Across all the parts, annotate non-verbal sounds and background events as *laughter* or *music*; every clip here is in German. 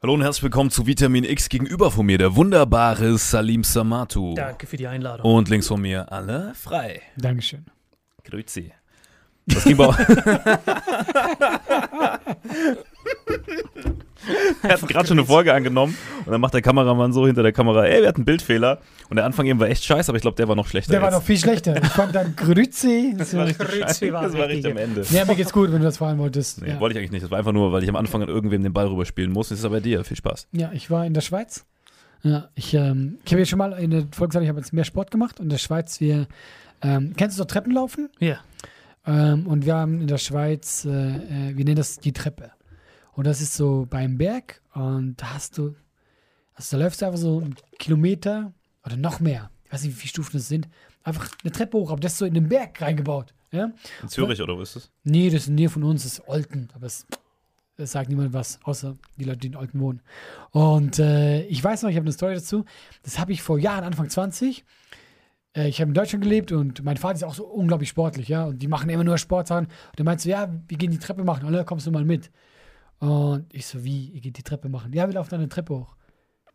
Hallo und herzlich willkommen zu Vitamin X gegenüber von mir, der wunderbare Salim Samatu. Danke für die Einladung. Und links von mir alle frei. Dankeschön. Grüezi. Das ging bei Er hat gerade schon eine Folge angenommen und dann macht der Kameramann so hinter der Kamera, ey, wir hatten einen Bildfehler. Und der Anfang eben war echt scheiße, aber ich glaube, der war noch schlechter. Der war noch viel schlechter. Ich fand dann Grüezi. das war richtig, scheiße. das war richtig am Ende. Ja, mir geht's gut, wenn du das fragen wolltest. Nee, ja. wollte ich eigentlich nicht. Das war einfach nur, weil ich am Anfang an irgendwem den Ball rüberspielen muss. Das ist aber bei dir. Viel Spaß. ja, ich war in der Schweiz. Ja, ich, ähm, ich habe jetzt schon mal in der Folge gesagt, ich habe jetzt mehr Sport gemacht. Und in der Schweiz, wir, ähm, kennst du so Treppenlaufen? Ja. Ähm, und wir haben in der Schweiz, äh, äh, wir nennen das die Treppe. Und das ist so beim Berg und da hast du, also da läufst du einfach so einen Kilometer oder noch mehr. Ich weiß nicht, wie viele Stufen das sind. Einfach eine Treppe hoch, aber das ist so in den Berg reingebaut. Ja? In Zürich oder wo ist das? Nee, das ist in der Nähe von uns, das ist Olten, aber es, es sagt niemand was, außer die Leute, die in Olten wohnen. Und äh, ich weiß noch, ich habe eine Story dazu. Das habe ich vor Jahren, Anfang 20. Äh, ich habe in Deutschland gelebt und mein Vater ist auch so unglaublich sportlich, ja. Und die machen immer nur Sportsachen. Und er meinte so, ja, wir gehen die Treppe machen, oder kommst du mal mit? Und ich so, wie, ihr geht die Treppe machen? Ja, wir laufen dann eine Treppe hoch.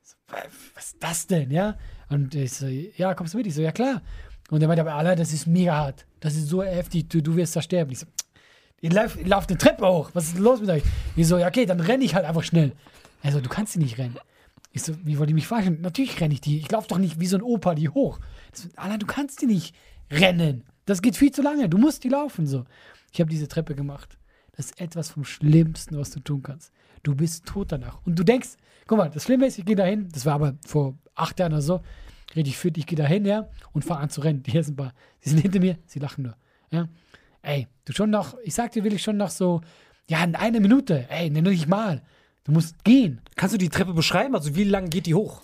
So, "Wa- was ist das denn, ja? Und ich so, ja, kommst du mit? Ich so, ja, klar. Und er meinte, aber Alter, das ist mega hart. Das ist so heftig, du, du wirst da sterben. Ich so, ihr lauft, ihr lauft eine Treppe hoch. Was ist los mit euch? Ich so, ja, okay, dann renne ich halt einfach schnell. Er so, du kannst die nicht rennen. Ich so, wie wollt ihr mich verarschen? Natürlich renne ich die. Ich laufe doch nicht wie so ein Opa die hoch. So, Alter, du kannst die nicht rennen. Das geht viel zu lange. Du musst die laufen. So. Ich habe diese Treppe gemacht. Das ist etwas vom Schlimmsten, was du tun kannst. Du bist tot danach. Und du denkst, guck mal, das Schlimme ist, ich gehe dahin, das war aber vor acht Jahren oder so, richtig fit. Ich gehe da hin, ja, und fahre an zu rennen. Die ersten paar, die sind hinter mir, sie lachen nur. Ja. Ey, du schon noch, ich sag dir, will ich schon noch so, ja, in einer Minute, ey, nenn dich mal. Du musst gehen. Kannst du die Treppe beschreiben? Also wie lang geht die hoch?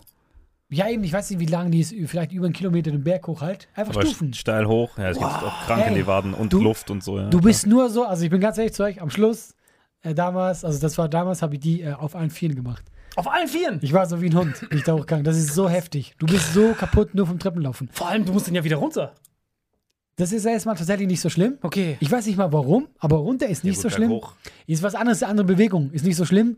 Ja, eben, ich weiß nicht, wie lang die ist, vielleicht über einen Kilometer den Berg hoch halt. Einfach Aber Stufen. steil hoch. Ja, es gibt auch krank in ey, die Waden und du- Luft und so. Ja, Du bist nur so, also ich bin ganz ehrlich zu euch, am Schluss, äh, damals, also das war damals, habe ich die äh, auf allen Vieren gemacht. Auf allen Vieren. Ich war so wie ein Hund, bin ich da hochgegangen. Das ist so heftig. Du bist so kaputt nur vom Treppenlaufen. Vor allem, du musst den ja wieder runter. Das ist erstmal tatsächlich nicht so schlimm. Okay. Ich weiß nicht mal warum, aber runter ist nicht gut, so schlimm. berghoch. Ist was anderes, eine andere Bewegung. Ist nicht so schlimm.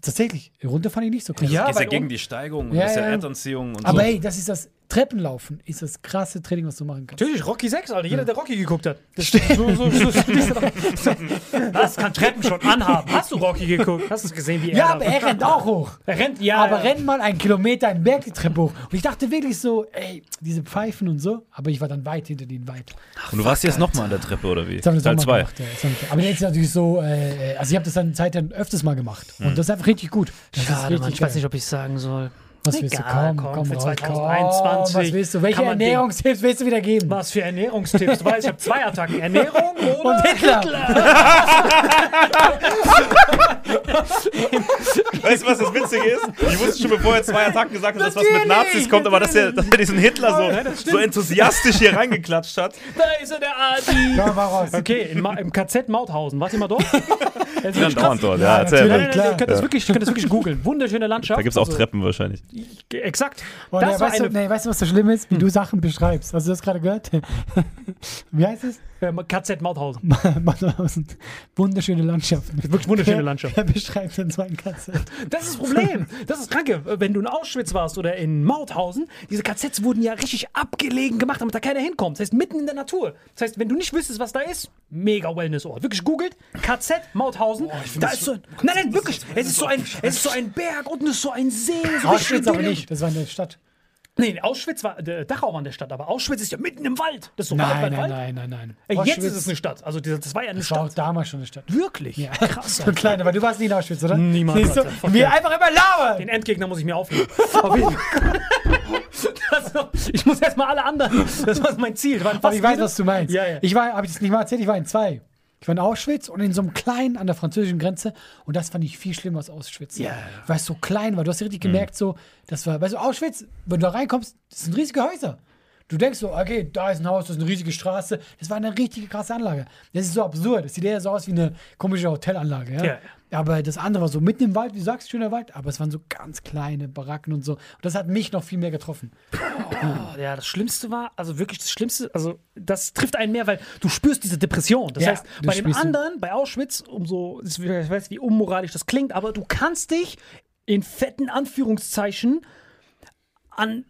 Tatsächlich, runter fand ich nicht so krass. Ja, Du gehst ja weil gegen die Steigung und Ja, das ist ja. Erdanziehung und Aber so. ey, das ist das Treppenlaufen, ist das krasse Training, was du machen kannst. Natürlich, Rocky 6, Alter. Jeder, der Rocky geguckt hat. Das, so, so, so, so, so, *laughs* das kann Treppen schon anhaben. Hast du Rocky geguckt? Hast du es gesehen, wie er Ja, aber er rennt auch hoch. Er rennt, ja. aber ja. renn mal einen Kilometer einen Berg die Treppe hoch. Und ich dachte wirklich so, ey, diese Pfeifen und so. Aber ich war dann weit hinter denen weit. Und du warst jetzt nochmal an der Treppe, oder wie? Das haben wir Teil Sommer 2. gemacht. Ja, das haben wir- aber jetzt ist natürlich so, äh, also ich habe das dann Zeit dann öfters mal gemacht. Und das ist einfach richtig gut. Das Schade, richtig Mann, ich weiß nicht, ob ich sagen soll. Was willst du? Egal, Komm, komm, komm, für raus, 2021 Komm, was willst du? Welche Ernährungstipps willst du wieder geben? Was für Ernährungstipps? Du weißt, ich habe zwei Attacken. *laughs* Ernährung oder Und Hitler. *laughs* Weißt du, was das Witzige ist? Ich wusste schon, bevor er zwei Attacken gesagt hat, dass was mit Nazis kommt, aber dass er, dass er diesen Hitler so, so enthusiastisch hier reingeklatscht hat. Da ist er, der Adi. Komm mal raus. Okay, im, im KZ Mauthausen. Wart ihr mal dort? Das ist Ja, wirklich dauernd krass. dort. Ja, Ja, erzähl natürlich. Nein, mal. nein, nein, ihr Klar. könnt das wirklich, könnt das wirklich googeln. Wunderschöne Landschaft. Da gibt es auch Also, Treppen wahrscheinlich. Exakt. Das ja, war weißt, du, eine nee, weißt du, was so schlimm ist? Wie du Sachen beschreibst. Hast du das gerade gehört? *laughs* Wie heißt es? Äh, KZ Mauthausen. *laughs* Mauthausen. Wunderschöne Landschaft. Wirklich wunderschöne Landschaft. Wer beschreibt denn so ein KZ? Das ist das Problem. Das ist kranke. Wenn du in Auschwitz warst oder in Mauthausen, diese KZs wurden ja richtig abgelegen gemacht, damit da keiner hinkommt. Das heißt, mitten in der Natur. Das heißt, wenn du nicht wüsstest, was da ist, mega Wellness-Ort. Wirklich googelt, KZ Mauthausen. da ist so ein, nein, nein, wirklich. Es ist so ein, es ist so ein Berg, unten ist so ein See. So Auschwitz richtig aber nicht. Das war in der Stadt. Nee, Auschwitz war, der Dachau war in der Stadt, aber Auschwitz ist ja mitten im Wald. Das ist so Nein, Wald, nein, Wald. nein, nein, nein. Äh, Jetzt ist es eine Stadt. Also das, das war ja eine Das war auch Stadt. damals schon eine Stadt. Wirklich? Ja. Krass. So klein, aber du warst nie in Auschwitz, oder? Niemals, Siehst du? Alter. Fuck Wir einfach immer labern. Den Endgegner muss ich mir aufnehmen. *laughs* Auf jeden Fall. Das noch- ich muss erstmal alle anderen. Das war mein Ziel. Ich weiß, was du meinst. Ja, ja. Ich war, habe ich das nicht mal erzählt, ich war in zwei. Ich war in Auschwitz und in so einem kleinen an der französischen Grenze und das fand ich viel schlimmer als Auschwitz. Ja. Weil es so klein war. Du hast richtig gemerkt, so, das war, weißt du, Auschwitz, wenn du da reinkommst, das sind riesige Häuser. Du denkst so, okay, da ist ein Haus, das ist eine riesige Straße. Das war eine richtige krasse Anlage. Das ist so absurd. Das sieht eher so aus wie eine komische Hotelanlage. Ja? Ja. Aber das andere war so mitten im Wald, wie du sagst, schöner Wald, aber es waren so ganz kleine Baracken und so. Und das hat mich noch viel mehr getroffen. Oh, ja, das Schlimmste war, also wirklich das Schlimmste, also das trifft einen mehr, weil du spürst diese Depression. Das Ja, heißt, bei dem anderen, bei Auschwitz, umso, ich weiß, wie unmoralisch das klingt, aber du kannst dich in fetten Anführungszeichen an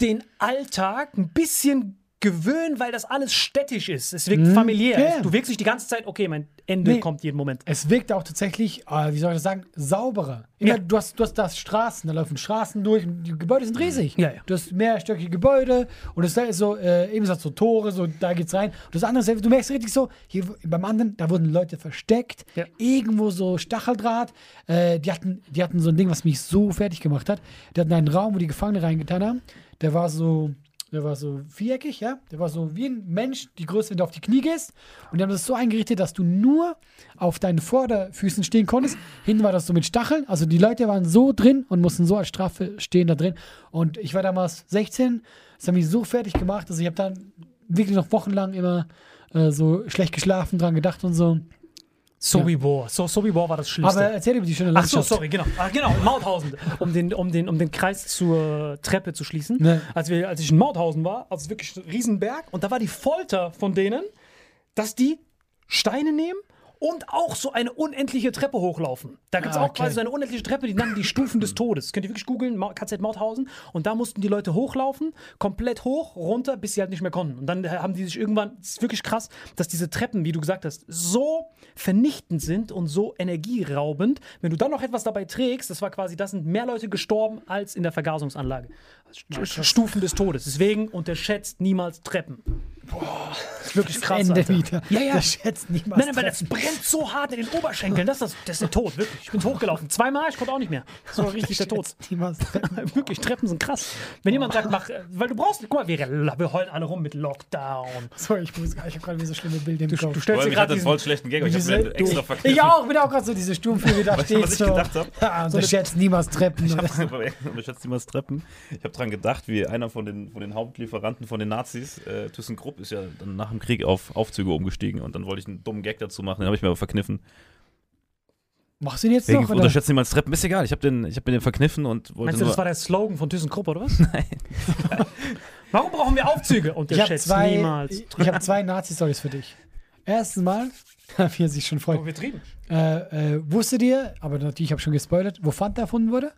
den Alltag ein bisschen gewöhnen, weil das alles städtisch ist. Es wirkt familiär. Mhm. ja. Du wirkst dich die ganze Zeit, okay, mein Ende Nee. kommt jeden Moment. Es wirkt auch tatsächlich, äh, wie soll ich das sagen, sauberer. Ja. du, hast, du hast das Straßen, da laufen Straßen durch, und die Gebäude sind riesig. Ja, ja. Du hast mehrstöckige Gebäude und es ist so, äh, eben so Tore, so da geht's rein. Und das andere ist, du merkst richtig so, hier beim anderen, da wurden Leute versteckt, irgendwo so Stacheldraht. Äh, die, hatten, die hatten so ein Ding, was mich so fertig gemacht hat. Die hatten einen Raum, wo die Gefangene reingetan haben. Der war so. Der war so viereckig, ja. Der war so wie ein Mensch, die Größe, wenn du auf die Knie gehst. Und die haben das so eingerichtet, dass du nur auf deinen Vorderfüßen stehen konntest. Hinten war das so mit Stacheln. Also die Leute waren so drin und mussten so als Strafe stehen da drin. Und ich war damals 16. Das hat mich so fertig gemacht, dass ich habe dann wirklich noch wochenlang immer äh, so schlecht geschlafen, dran gedacht und so. Sobibor. So, Sobibor war das Schlimmste. Aber erzähl über die schöne Ach so, Landschaft. sorry, genau. Ach, genau, in Mauthausen. Um den, um, den, um den Kreis zur Treppe zu schließen. Ne. Als, wir, als ich in Mauthausen war, also wirklich ein Riesenberg, und da war die Folter von denen, dass die Steine nehmen und auch so eine unendliche Treppe hochlaufen. Da gibt es Ah, auch okay. quasi so eine unendliche Treppe, die nennen die Stufen des Todes. Könnt ihr wirklich googeln, KZ Mauthausen. Und da mussten die Leute hochlaufen, komplett hoch, runter, bis sie halt nicht mehr konnten. Und dann haben die sich irgendwann, es ist wirklich krass, dass diese Treppen, wie du gesagt hast, so vernichtend sind und so energieraubend. Wenn du dann noch etwas dabei trägst, das war quasi, das sind mehr Leute gestorben als in der Vergasungsanlage. St- Stufen des Todes. Deswegen unterschätzt niemals Treppen. Das ist wirklich krass, Ende Alter. wieder. Ja, ja. Das schätzt niemand. Nein, nein, weil das brennt so hart in den Oberschenkeln. Das ist, das, das ist der Tod, wirklich. Ich bin hochgelaufen. Zweimal, ich konnte auch nicht mehr. Das war richtig der Tod. niemals *laughs* wirklich, Treppen sind krass. Wenn jemand sagt, mach, äh, weil du brauchst, guck mal, wir, wir heulen alle rum mit Lockdown. Sorry, ich, muss- ich habe gerade wieder so schlimme Bilder im Du, Kopf. du stellst dir gerade einen diesen, voll schlechten Gag, ich Diese- habe mir extra *laughs* verkniffen. Ich auch, bin auch gerade so diese Sturmflüge, da Weißt du, steht was ich so. gedacht hab? Ja, und unterschätzt niemals Treppen. Habe *laughs* unterschätzt niemals Treppen. Ich habe dran gedacht, wie einer von den, von den Hauptlieferanten von den Nazis, äh, ThyssenKrupp, ist ja dann nach dem Krieg auf Aufzüge umgestiegen und dann wollte ich einen dummen Gag dazu machen, den habe ich mir aber verkniffen. Machst du den jetzt Wegen noch? Oder? unterschätzt niemals Treppen, ist egal. Ich habe den, ich hab mir den verkniffen und wollte Meinst du, nur. das war der Slogan von ThyssenKrupp, oder was? *laughs* Nein. *laughs* Warum brauchen wir Aufzüge? Ich habe Unterschätzt zwei, niemals. ich, ich hab zwei Nazi-Stories für dich. Erstens mal, *laughs* wie er sich schon freut. Übertrieben. Äh, äh, wusstet ihr, aber natürlich habe ich schon gespoilert, wo Fanta erfunden wurde?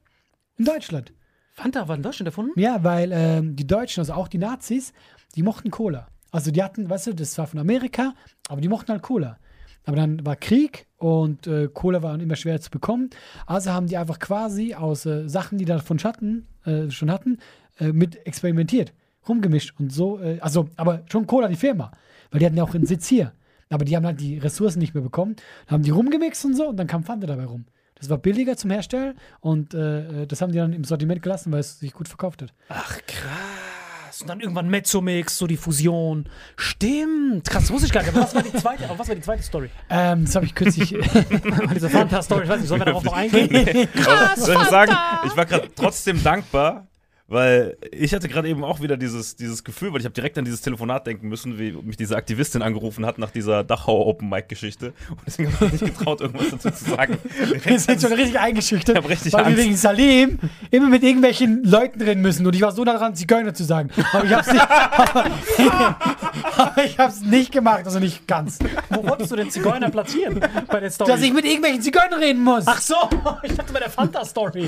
In Deutschland. Fanta war in Deutschland erfunden? Ja, weil ähm, die Deutschen, also auch die Nazis, die mochten Cola. Also die hatten, weißt du, das war von Amerika, aber die mochten halt Cola. Aber dann war Krieg und äh, Cola war immer schwer zu bekommen. Also haben die einfach quasi aus äh, Sachen, die da von Schatten äh, schon hatten, äh, mit experimentiert, rumgemischt und so. Äh, also, aber schon Cola, die Firma. Weil die hatten ja auch einen Sitz hier. Aber die haben halt die Ressourcen nicht mehr bekommen. Dann haben die rumgemixt und so und dann kam Fanta dabei rum. Das war billiger zum Herstellen und äh, das haben die dann im Sortiment gelassen, weil es sich gut verkauft hat. Ach, krass. Und dann irgendwann Mezzomix, so die Fusion. Stimmt. Krass, wusste ich gar nicht. Aber was war die zweite, aber was war die zweite Story? Ähm, das habe ich kürzlich. *laughs* Diese Fanta-Story, ich weiß nicht, sollen wir darauf noch *laughs* eingehen? Aber soll ich sagen, ich war gerade trotzdem dankbar, weil ich hatte gerade eben auch wieder dieses, dieses Gefühl, weil ich habe direkt an dieses Telefonat denken müssen, wie mich diese Aktivistin angerufen hat nach dieser Dachau Open Mic Geschichte und deswegen habe ich mich nicht getraut, irgendwas dazu zu sagen. *laughs* Wir sind schon richtig eingeschüchtert, Ich richtig weil Angst. wir wegen Salim immer mit irgendwelchen Leuten reden müssen. Und ich war so daran, Zigeuner zu sagen. Aber ich hab's nicht, *laughs* aber ich hab's nicht gemacht, also nicht ganz. Wo wolltest du den Zigeuner platzieren bei der Story? Dass ich mit irgendwelchen Zigeunern reden muss. Ach so, *laughs* ich dachte bei der Fanta-Story.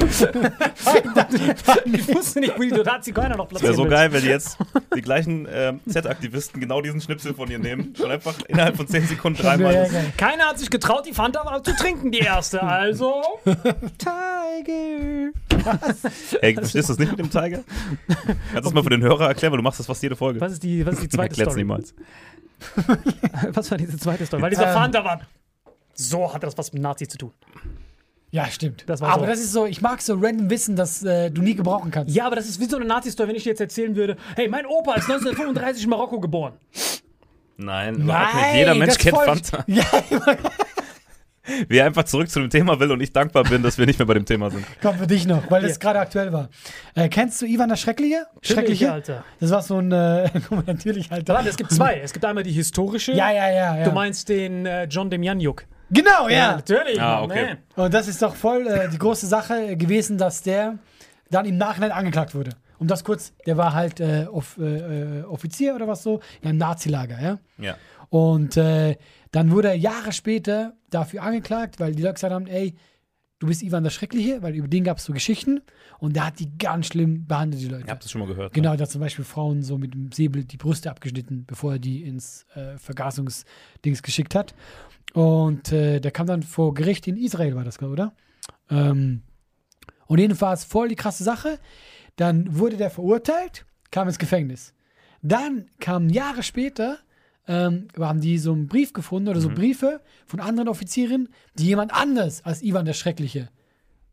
ich wusste nicht, wie du da Zigeuner noch Wäre platzieren so geil, wenn jetzt die gleichen ähm, Z-Aktivisten genau diesen Schnipsel von ihr nehmen und einfach innerhalb von 10 Sekunden dreimal. Ja. Keiner hat sich getraut, die Fanta zu trinken, die erste. Also. *laughs* Tiger. Ey, verstehst du das nicht mit dem Tiger? Kannst du das mal für den Hörer erklären, weil du machst das fast jede Folge. Was ist die, was ist die zweite Erklärt's Story? niemals. *laughs* Was war diese zweite Story? Weil dieser Ähm. Fanta war. So hat das was mit Nazi zu tun. Ja, stimmt. Das war aber so. das ist so, ich mag so random Wissen, das äh, du nie gebrauchen kannst. Ja, aber das ist wie so eine Nazi-Story, wenn ich dir jetzt erzählen würde: Hey, mein Opa ist 1935 in Marokko geboren. Nein, überhaupt nicht. Jeder das Mensch kennt Fanta. *laughs* Ja, Wie er einfach zurück zu dem Thema will und ich dankbar bin, dass wir nicht mehr bei dem Thema sind. kommt für dich noch, weil das Ja. gerade aktuell war. Äh, kennst du Ivan der Schreckliche? Schreckliche, Alter. Das war so ein, äh, *laughs* natürlich, Alter. Warte, es gibt zwei. Es gibt einmal die historische. Ja, ja, ja, ja. Du meinst den äh, John Demjanjuk. Genau, ja. natürlich. Ah, okay. Und das ist doch voll äh, die große Sache gewesen, dass der dann im Nachhinein angeklagt wurde. Um das kurz, der war halt äh, Off, äh, äh, Offizier oder was so, ja, im Nazilager, ja. Ja. Und äh, dann wurde er Jahre später dafür angeklagt, weil die Leute gesagt haben, ey, du bist Ivan der Schreckliche, weil über den gab es so Geschichten und der hat die ganz schlimm behandelt, die Leute. Ihr habt das schon mal gehört. Genau, da hat zum Beispiel Frauen so mit dem Säbel die Brüste abgeschnitten, bevor er die ins äh, Vergasungsdings geschickt hat. Und äh, der kam dann vor Gericht in Israel, war das, oder? Ähm, und jedenfalls voll die krasse Sache. Dann wurde der verurteilt, kam ins Gefängnis. Dann kamen Jahre später, ähm, haben die so einen Brief gefunden oder so Briefe von anderen Offizieren, die jemand anders als Ivan der Schreckliche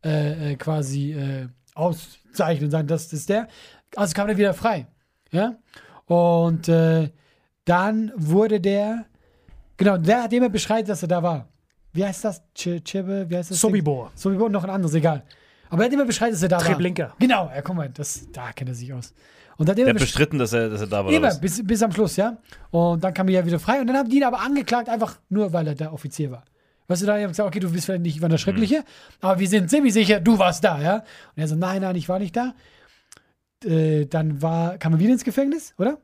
äh, äh, quasi äh, auszeichnen und sagen, das ist der. Also kam er wieder frei. Ja? Und äh, dann wurde der, genau, der hat jemand beschreibt, dass er da war. Wie heißt das? Ch Chebe, wie heißt das? Ding? Sobibor. Sobibor und noch ein anderes, egal. Aber er hat immer Bescheid, dass er da Treblinka. war. Genau, ja, guck mal, das, da kennt er sich aus. Und dann hat Der immer hat bestritten, dass er, dass er da war. Immer, bis, bis am Schluss, ja. Und dann kam er ja wieder frei. Und dann haben die ihn aber angeklagt, einfach nur, weil er der Offizier war. Weißt du, da haben sie gesagt, okay, du bist vielleicht nicht Ivan der Schreckliche, aber wir sind ziemlich sicher, du warst da, ja. Und er so, nein, nein, ich war nicht da. Äh, dann war, kam er wieder ins Gefängnis, oder?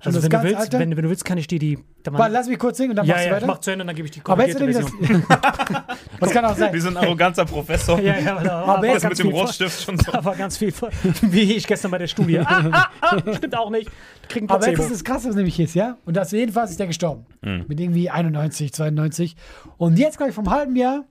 Schon Also, wenn du, willst, wenn, wenn du willst, kann ich dir die. Warte, lass mich kurz singen und dann ja, machst du ja, ich weiter. mach zu Ende und dann gebe ich die aber jetzt korrigierte wird er Version. das. *laughs* Was kann auch sein. Wie so ein arroganter Professor. Ja, ja, aber da Aber war jetzt ganz mit dem Rotstift schon so. *laughs* Da war ganz viel, *laughs* wie ich gestern bei der Studie. Ah, ah, ah, stimmt auch nicht. Kriegen Aber jetzt ist das krass, was nämlich ist, ja? Und das jedenfalls ist der gestorben. Mhm. Mit irgendwie 91, 92. Und jetzt, glaube ich, vom halben Jahr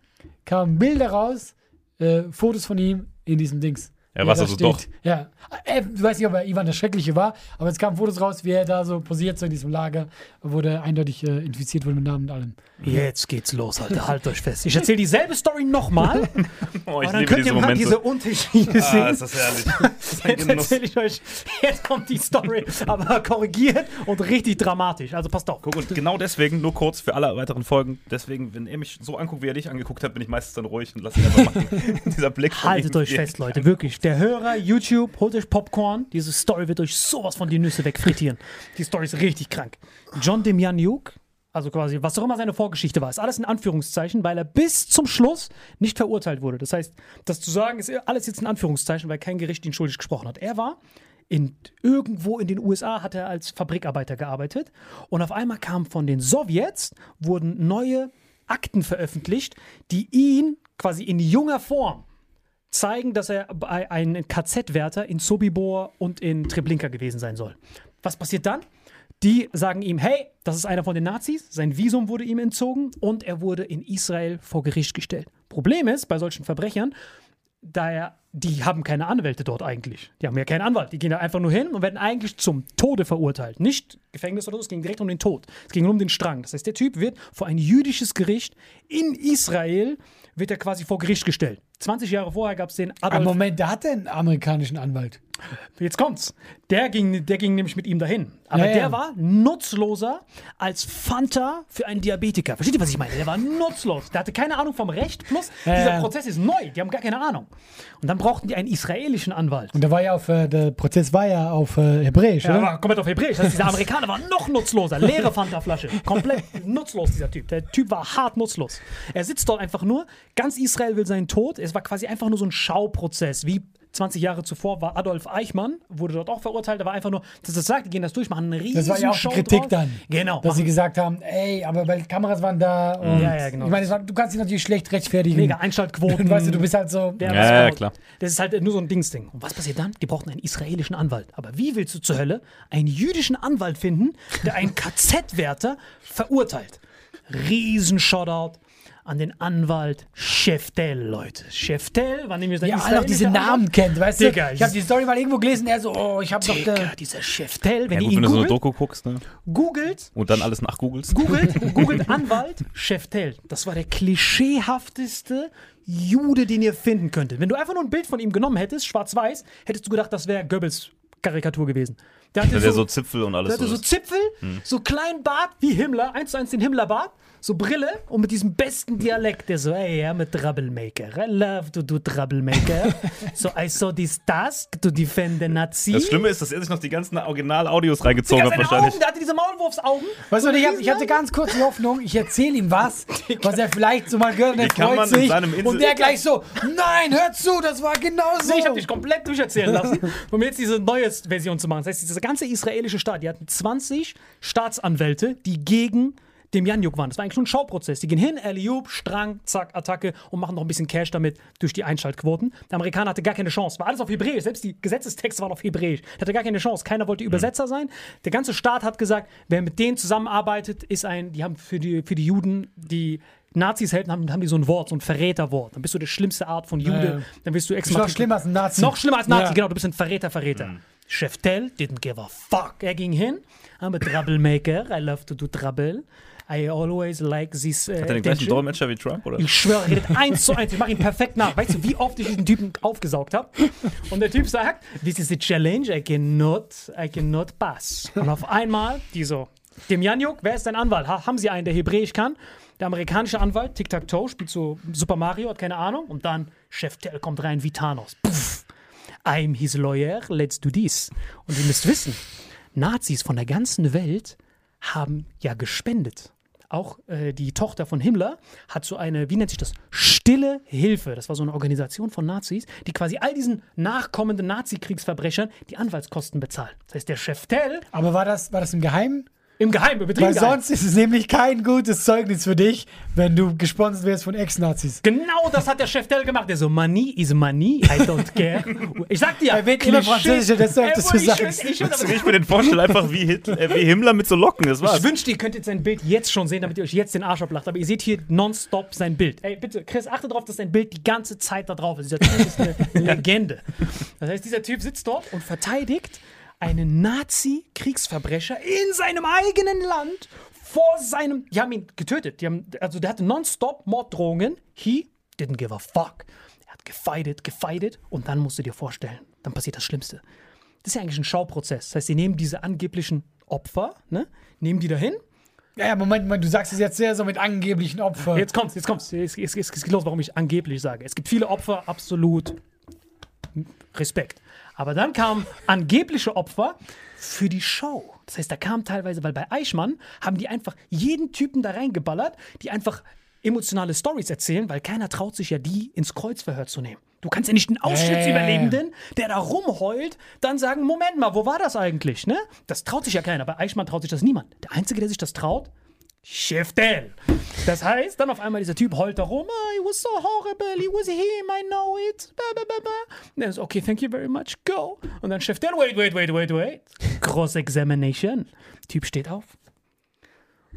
kamen Bilder raus, äh, Fotos von ihm in diesem Dings. Ja, was da also doch. Ja. Äh, du weißt nicht, ob er Ivan der Schreckliche war, aber es kamen Fotos raus, wie er da so posiert so in diesem Lager, wo der eindeutig äh, infiziert wurde mit Namen und allem. Jetzt geht's los, Alter. *laughs* Halt euch fest. Ich erzähle dieselbe Story nochmal. *laughs* Oh, Und ich dann liebe könnt ihr mal Momente. diese Unterschiede ah, sehen. ist das herrlich. *laughs* Das Jetzt erzähle ich euch, jetzt kommt die Story, aber korrigiert und richtig dramatisch. Also passt auf. Guck, und genau deswegen, nur kurz für alle weiteren Folgen, deswegen, wenn er mich so anguckt, wie er dich angeguckt hat, bin ich meistens dann ruhig und lass ihn einfach machen. Dieser Blick Haltet euch fest, Leute, wirklich. Der Hörer, YouTube, holt euch Popcorn. Diese Story wird euch sowas von die Nüsse wegfrittieren. Die Story ist richtig krank. John Demjanjuk, also quasi, was auch immer seine Vorgeschichte war, ist alles in Anführungszeichen, weil er bis zum Schluss nicht verurteilt wurde. Das heißt, das zu sagen, ist alles jetzt in Anführungszeichen, weil kein Gericht ihn schuldig gesprochen hat. Er war in, irgendwo in den USA hat er als Fabrikarbeiter gearbeitet und auf einmal kam von den Sowjets, wurden neue Akten veröffentlicht, die ihn quasi in junger Form zeigen, dass er bei- ein KZ-Wärter in Sobibor und in Treblinka gewesen sein soll. Was passiert dann? Die sagen ihm, hey, das ist einer von den Nazis, sein Visum wurde ihm entzogen und er wurde in Israel vor Gericht gestellt. Problem ist, bei solchen Verbrechern, daher, die haben keine Anwälte dort eigentlich. Die haben ja keinen Anwalt. Die gehen da einfach nur hin und werden eigentlich zum Tode verurteilt. Nicht Gefängnis oder so, es ging direkt um den Tod. Es ging nur um den Strang. Das heißt, der Typ wird vor ein jüdisches Gericht in Israel, wird er quasi vor Gericht gestellt. 20 Jahre vorher gab es den Aber Adolf Moment, der hatte einen amerikanischen Anwalt. Jetzt kommt's. Der ging, der ging nämlich mit ihm dahin. Aber Ja, ja. der war nutzloser als Fanta für einen Diabetiker. Versteht ihr, was ich meine? Der war nutzlos. Der hatte keine Ahnung vom Recht. Plus, Ja, dieser. Prozess ist neu. Die haben gar keine Ahnung. Und dann brauchten die einen israelischen Anwalt. Und der war ja auf, äh, der Prozess war ja auf äh, Hebräisch, Ja, oder? aber komplett auf Hebräisch. Das heißt, dieser *laughs* Amerikaner war noch nutzloser. Leere Fanta-Flasche. Komplett nutzlos, dieser Typ. Der Typ war hart nutzlos. Er sitzt dort einfach nur. Ganz Israel will seinen Tod. Es war quasi einfach nur so ein Schauprozess. Wie 20 Jahre zuvor war Adolf Eichmann, wurde dort auch verurteilt. Da war einfach nur, das, das sagt, die gehen das durch, machen einen riesen Das war ja auch Show Kritik draus. dann. Genau. Dass sie machen- gesagt haben, ey, aber weil Kameras waren da und Ja, ja, genau. ich meine, war- du kannst dich natürlich schlecht rechtfertigen. Mega Einschaltquoten. *laughs* Weißt du, du bist halt so, Ja, Ja, ja, klar. Das ist halt nur so ein Dingsding. Und was passiert dann? Die brauchten einen israelischen Anwalt. Aber wie willst du zur Hölle einen jüdischen Anwalt finden, der einen KZ-Wärter verurteilt? Riesen Shoutout an den Anwalt Sheftel, Leute. Sheftel war nämlich sein ja, alle auch diese Namen Anwalt. kennt, weißt Digga, du? Ich habe die Story mal irgendwo gelesen, er so, oh, ich habe doch Digga, dieser Sheftel, wenn Ja, ihr gut, ihn wenn du so eine googelt, Doku guckst, ne? googelt, Und dann alles nachgoogelst. googelt, *laughs* googelt Anwalt Sheftel. Das war der klischeehafteste Jude, den ihr finden könntet. Wenn du einfach nur ein Bild von ihm genommen hättest, schwarz-weiß, hättest du gedacht, das wäre Goebbels Karikatur gewesen. Der hatte Ja, der so Zipfel und der alles hatte so so. Zipfel, Hm. so kleinen Bart wie Himmler, eins zu eins den Himmlerbart, so Brille und mit diesem besten Dialekt, der so, ey, ja, mit Troublemaker. I love to do Troublemaker. *laughs* so, I saw this task to defend the Nazi. Das Schlimme ist, dass er sich noch die ganzen Original-Audios reingezogen hat, wahrscheinlich. Augen, der hatte diese Maulwurfsaugen. Weißt du, ich, hab, ich hatte ganz kurz die Hoffnung, ich erzähle ihm was, was er vielleicht so mal gehört kann freut sich. Und der gleich so, nein, hör zu, das war genau so. Nee, ich habe dich komplett durcherzählen lassen, *laughs* um jetzt diese neue Version zu machen. Das heißt, diese ganze israelische Staat, die hatten 20 Staatsanwälte, die gegen dem Janjuk waren. Das war eigentlich schon ein Schauprozess. Die gehen hin, Eliub, Strang, zack, Attacke und machen noch ein bisschen Cash damit durch die Einschaltquoten. Der Amerikaner hatte gar keine Chance. War alles auf Hebräisch. Selbst die Gesetzestexte waren auf Hebräisch. Der hatte gar keine Chance. Keiner wollte Übersetzer sein. Der ganze Staat hat gesagt, wer mit denen zusammenarbeitet, ist ein, die haben für die, für die Juden, die Nazis helfen, haben, haben die so ein Wort, so ein Verräterwort. Dann bist du die schlimmste Art von Jude. Ja. Dann bist du Ist noch schlimmer als ein Nazi. noch schlimmer als Nazi, Ja. genau. Du bist ein Verräter, Verräter. Cheftel didn't give a fuck. Er ging hin. I'm a troublemaker. I love to do trouble. I always like this. Uh, Hat er den gleichen. Dolmetscher wie Trump, oder? Ich schwöre, er redet eins zu eins. Ich mache ihn perfekt nach. Weißt du, wie oft ich diesen Typen aufgesaugt habe? Und der Typ sagt, this is a challenge, I cannot, I cannot pass. Und auf einmal, die so, dem Janjuk, wer ist dein Anwalt? Ha, haben Sie einen, der Hebräisch kann? Der amerikanische Anwalt, Tic-Tac-Toe, spielt so Super Mario, hat keine Ahnung. Und dann, Chef Tell kommt rein wie Thanos. Puff. I'm his lawyer, let's do this. Und ihr müsst wissen, Nazis von der ganzen Welt haben ja gespendet. Auch äh, die Tochter von Himmler hat so eine, wie nennt sich das? Stille Hilfe. Das war so eine Organisation von Nazis, die quasi all diesen nachkommenden Nazi-Kriegsverbrechern die Anwaltskosten bezahlt. Das heißt, der Chef Tell Aber war das, war das im Geheimen? Im Geheimen, übertrieben Weil sonst ist es nämlich kein gutes Zeugnis für dich, wenn du gesponsert wirst von Ex-Nazis. Genau das hat der Chef Dell gemacht. Der so, Money is money, I don't care. Ich sag dir, Er wird immer französischer, öfter du ich sagst. ich ich mir den vorstelle, einfach wie, Hitler, äh, wie Himmler mit so Locken, das war's. Ich wünschte, ihr könntet sein Bild jetzt schon sehen, damit ihr euch jetzt den Arsch ablacht. Aber ihr seht hier nonstop sein Bild. Ey, bitte, Chris, achte darauf, dass sein Bild die ganze Zeit da drauf ist. Dieser Typ ist eine *laughs* Legende. Das heißt, dieser Typ sitzt dort und verteidigt einen Nazi-Kriegsverbrecher in seinem eigenen Land vor seinem. Die haben ihn getötet. Die haben, also, der hatte nonstop Morddrohungen. He didn't give a fuck. Er hat gefeitet, gefeitet und dann musst du dir vorstellen, dann passiert das Schlimmste. Das ist ja eigentlich ein Schauprozess. Das heißt, sie nehmen diese angeblichen Opfer, ne, nehmen die dahin. Ja, ja, Moment, Moment, du sagst es jetzt sehr so mit angeblichen Opfern. Jetzt kommt's, jetzt kommt's. Jetzt, jetzt, jetzt, jetzt geht los, warum ich angeblich sage. Es gibt viele Opfer, absolut Respekt. Aber dann kamen angebliche Opfer für die Show. Das heißt, da kam teilweise, weil bei Eichmann haben die einfach jeden Typen da reingeballert, die einfach emotionale Stories erzählen, weil keiner traut sich ja, die ins Kreuzverhör zu nehmen. Du kannst ja nicht den Auschwitz-Überlebenden, der da rumheult, dann sagen, Moment mal, wo war das eigentlich? Ne? Das traut sich ja keiner. Bei Eichmann traut sich das niemand. Der Einzige, der sich das traut, Dell. Das heißt, dann auf einmal dieser Typ heult da rum, oh, it was so horrible, it was him, I know it. Ba, ba, ba. Und dann so, okay, thank you very much, go. Und dann Dell, wait, wait, wait, wait, wait. Cross-Examination. Typ steht auf.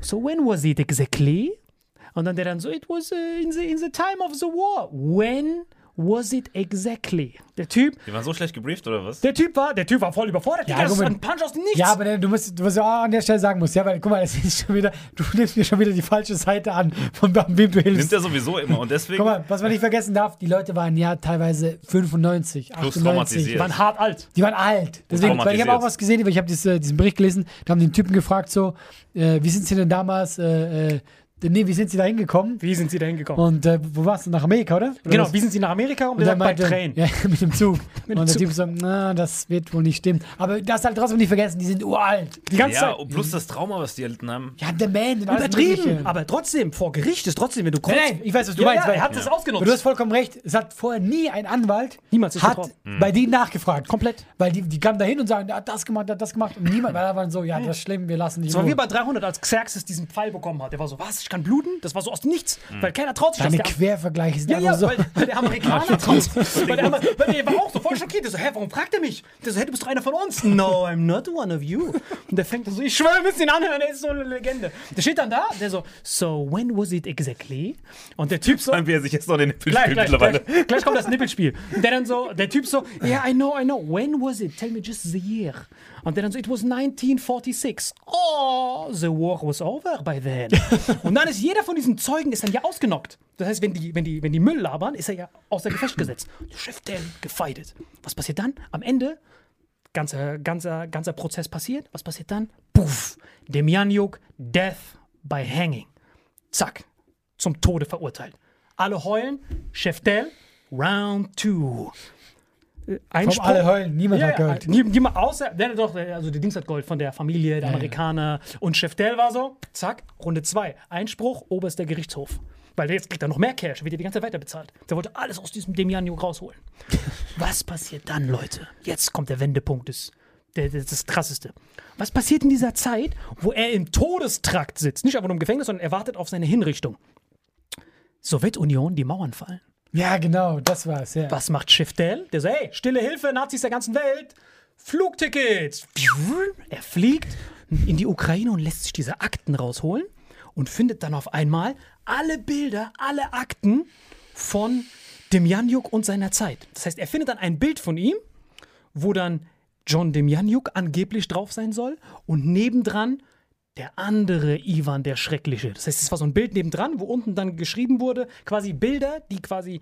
So when was it exactly? Und dann der dann so, it was uh, in, the, in the time of the war. When was it exactly? Der Typ, Die waren so schlecht gebrieft, oder was? der Typ war, der Typ war voll überfordert. Ja, Digga, das ist ein Punch aus dem Nichts. Ja, aber dann, du musst, was ich auch an der Stelle sagen musst, ja, weil guck mal, das ist schon wieder, du *laughs* nimmst mir schon wieder die falsche Seite an, von wem du hilfst. Nimmt er sowieso immer und deswegen. Guck mal, was man nicht vergessen darf, die Leute waren ja teilweise 95, Plus 98. traumatisiert. die waren hart alt. Die waren alt. Deswegen, weil ich habe auch was gesehen, ich habe diesen, diesen Bericht gelesen, da haben die den Typen gefragt so, äh, wie sind sie denn damals, äh, äh, nee, wie sind sie da hingekommen? Wie sind sie da hingekommen? Und äh, wo warst du? Nach Amerika, oder? oder Genau, was? wie sind sie nach Amerika gekommen? Und Der dann meinte, Train. ja, *laughs* mit dem Zug. *laughs* dem und der Zug. Typ so, na, das wird wohl nicht stimmen. Aber das halt trotzdem nicht vergessen, die sind uralt. Die ganze ja, Zeit. und plus das Trauma, was die erlitten haben. Ja, der Man. und Übertrieben. Mögliche. Aber trotzdem, vor Gericht ist trotzdem, wenn du Nein, nein, ich weiß, was du ja, meinst. Ja, weil- er hat das Aber ausgenutzt. du hast vollkommen recht. Es hat vorher nie ein Anwalt Niemals hat getraut. bei denen nachgefragt. Komplett. Weil die, die kamen da hin und sagen, der hat das gemacht, der hat das gemacht. Und niemand, weil da waren so, ja, das ist schlimm, wir lassen dich Das war in wie bei 300, als Xerxes diesen Pfeil bekommen hat. Der war so, was, ich kann bluten? Das war so aus dem Nichts. Weil keiner traut sich Deine das. Der- Quervergleiche sind ja, ja, so. weil, weil der Amerikaner traut. weil, der, Amer- weil der war auch so voll schockiert. Der so, hä, warum fragt er mich? Der so, hey, du bist doch einer von uns. No, I'm not one of you. Und der fängt so, ich schwöre, wir müssen ihn anhören, der ist so eine Legende. Der steht dann da, der so, so, when was it exactly? Und der Typ so, Wie er sich jetzt noch den Nippel Gleich, spielt gleich, mittlerweile. gleich, gleich kommt das Nippelspiel. Und der dann so, der Typ so, yeah, I know, I know. When was it? Tell me just the year. Und der dann so, it was 1946. Oh, the war was over by then. *laughs* Und dann ist jeder von diesen Zeugen ist dann ja ausgenockt. Das heißt, wenn die, wenn die, wenn die Müll labern, ist er ja außer Gefecht gesetzt. Der Chef Dell gefeitet. Was passiert dann? Am Ende, ganzer, ganzer, ganzer Prozess passiert. Was passiert dann? Puff. Demjanjuk, Death by Hanging. Zack. Zum Tode verurteilt. Alle heulen. Chef Dell, Round 2. Einspruch. alle heulen, niemand ja, hat ja, Gold. nie- Niemand, außer, der doch, also der Dings hat Gold von der Familie, der Amerikaner. Und Chef Dell war so, zack, Runde 2. Einspruch, oberster Gerichtshof. Weil jetzt kriegt er noch mehr Cash, wird er die ganze Zeit weiter bezahlt. Der wollte alles aus diesem Demianjuk rausholen. *laughs* Was passiert dann, Leute? Jetzt kommt der Wendepunkt des, der, der, das Krasseste. Was passiert in dieser Zeit, wo er im Todestrakt sitzt? Nicht einfach nur im Gefängnis, sondern er wartet auf seine Hinrichtung. Sowjetunion, die Mauern fallen. Ja, genau, das war's, ja. Was macht Schiff Dell? Der sagt, hey, stille Hilfe, Nazis der ganzen Welt. Flugtickets. Er fliegt in die Ukraine und lässt sich diese Akten rausholen und findet dann auf einmal alle Bilder, alle Akten von Demjanjuk und seiner Zeit. Das heißt, er findet dann ein Bild von ihm, wo dann John Demjanjuk angeblich drauf sein soll und nebendran der andere Ivan der Schreckliche. Das heißt, es war so ein Bild nebendran, wo unten dann geschrieben wurde, quasi Bilder, die quasi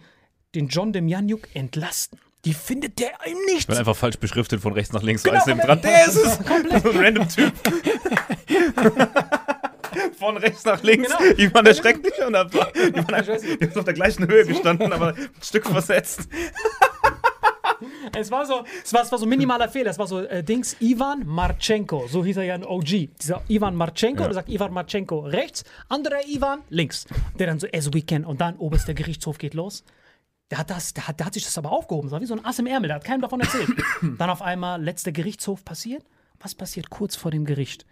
den John Demjanjuk entlasten. Die findet der im Nichts. Wird einfach falsch beschriftet von rechts nach links. Genau, Alles neben dran. Der ist es! *laughs* So ein *laughs* random Typ. *laughs* von rechts nach links. Genau. Ivan der Schreckliche und die ist auf der gleichen Höhe gestanden, aber ein Stück versetzt. Es war so, es war, es war so ein minimaler Fehler. Es war so äh, Dings Ivan Marchenko, so hieß er ja in OG. Dieser Ivan Marchenko, der sagt Ivan Marchenko rechts, anderer Ivan links. Der dann so as we can und dann oberster Gerichtshof geht los. Der hat, das, der, hat, der hat sich das aber aufgehoben. Das war wie so ein Ass im Ärmel. Der hat keinem davon erzählt. *coughs* dann auf einmal letzter Gerichtshof passiert. Was passiert kurz vor dem Gericht?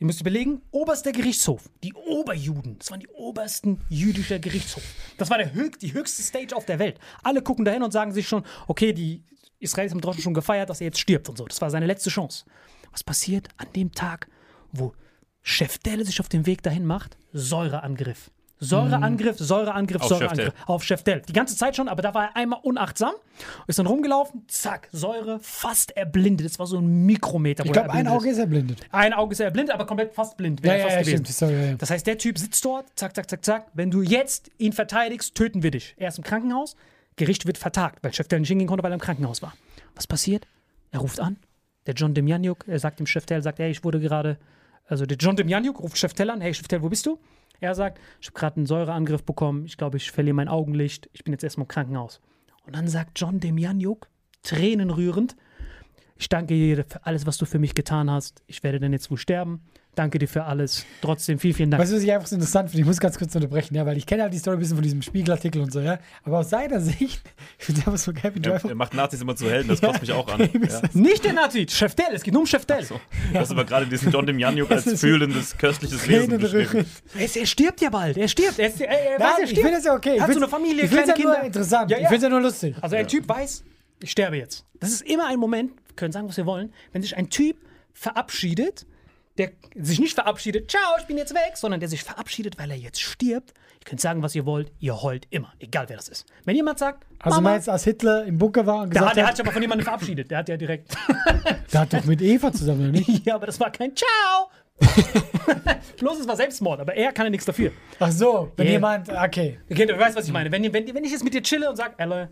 Ihr müsst überlegen, oberster Gerichtshof, die Oberjuden, das waren die obersten jüdischer Gerichtshof. Das war der höch, die höchste Stage auf der Welt. Alle gucken dahin und sagen sich schon, okay, die Israelis haben trotzdem schon gefeiert, dass er jetzt stirbt und so. Das war seine letzte Chance. Was passiert an dem Tag, wo Chef Delle sich auf den Weg dahin macht? Säureangriff. Säureangriff, Säureangriff, Auf Säureangriff. Cheftel. Auf Chef Dell. Die ganze Zeit schon, aber da war er einmal unachtsam, ist dann rumgelaufen, zack, Säure, fast erblindet. Das war so ein Mikrometer. Ich glaube, ein erblindet Auge ist erblindet. ein Auge ist er blind, aber komplett fast blind. Ja, ja, fast ja, gewesen. stimmt. Sorry, ja. Das heißt, der Typ sitzt dort, zack, zack, zack, zack. Wenn du jetzt ihn verteidigst, töten wir dich. Er ist im Krankenhaus, Gericht wird vertagt, weil Chef Dell nicht hingehen konnte, weil er im Krankenhaus war. Was passiert? Er ruft an, der John Demjanjuk, er sagt dem Chef Tell, sagt, hey, ich wurde gerade, also der John Demjanjuk ruft Chef Tell an, hey, Chef Tell, wo bist du? Er sagt, ich habe gerade einen Säureangriff bekommen, ich glaube, ich verliere mein Augenlicht, ich bin jetzt erstmal im Krankenhaus. Und dann sagt John Demjanjuk, tränenrührend, ich danke dir für alles, was du für mich getan hast. Ich werde dann jetzt wohl sterben. Danke dir für alles. Trotzdem vielen, vielen Dank. Weißt du, was ich einfach so interessant finde? Ich muss ganz kurz unterbrechen, ja, weil ich kenne halt die Story ein bisschen von diesem Spiegelartikel und so, ja. Aber aus seiner Sicht, *laughs* ich finde einfach so du Er, er macht Nazis immer zu Helden, das kotzt mich auch an. *laughs* Ja. Nicht der Nazi, Chef Dell, es geht nur um Chef Dell. So. Du hast aber gerade diesen John Demjanjuk als fühlendes, köstliches Wesen beschrieben. rühren. Er, er stirbt ja bald, er stirbt. Er, er, er weiß, Nein, er ich stirbt. finde das ja okay. Er hat Ich so eine Familie, ich finde kleine es ja nur Kinder. interessant. Ja, Ich ja. finde es ja nur lustig. Also ein Typ weiß, ich sterbe jetzt. Das ist immer ein Moment, wir können sagen, was wir wollen, wenn sich ein Typ verabschiedet, der sich nicht verabschiedet, ciao, ich bin jetzt weg, sondern der sich verabschiedet, weil er jetzt stirbt. Ihr könnt sagen, was ihr wollt, ihr heult immer, egal wer das ist. Wenn jemand sagt, Also Mama, meinst du, als Hitler im Bunker war und der, gesagt hat, der hat sich aber von jemandem verabschiedet, der hat ja direkt, *laughs* der hat doch mit Eva zusammen, oder nicht? *laughs* ja, aber das war kein Ciao. *laughs* Bloß es war Selbstmord, aber er kann ja nichts dafür. Ach so, wenn Ja. jemand, okay. Okay, du weißt, was ich meine. Wenn, wenn, wenn ich jetzt mit dir chille und sage, Ella,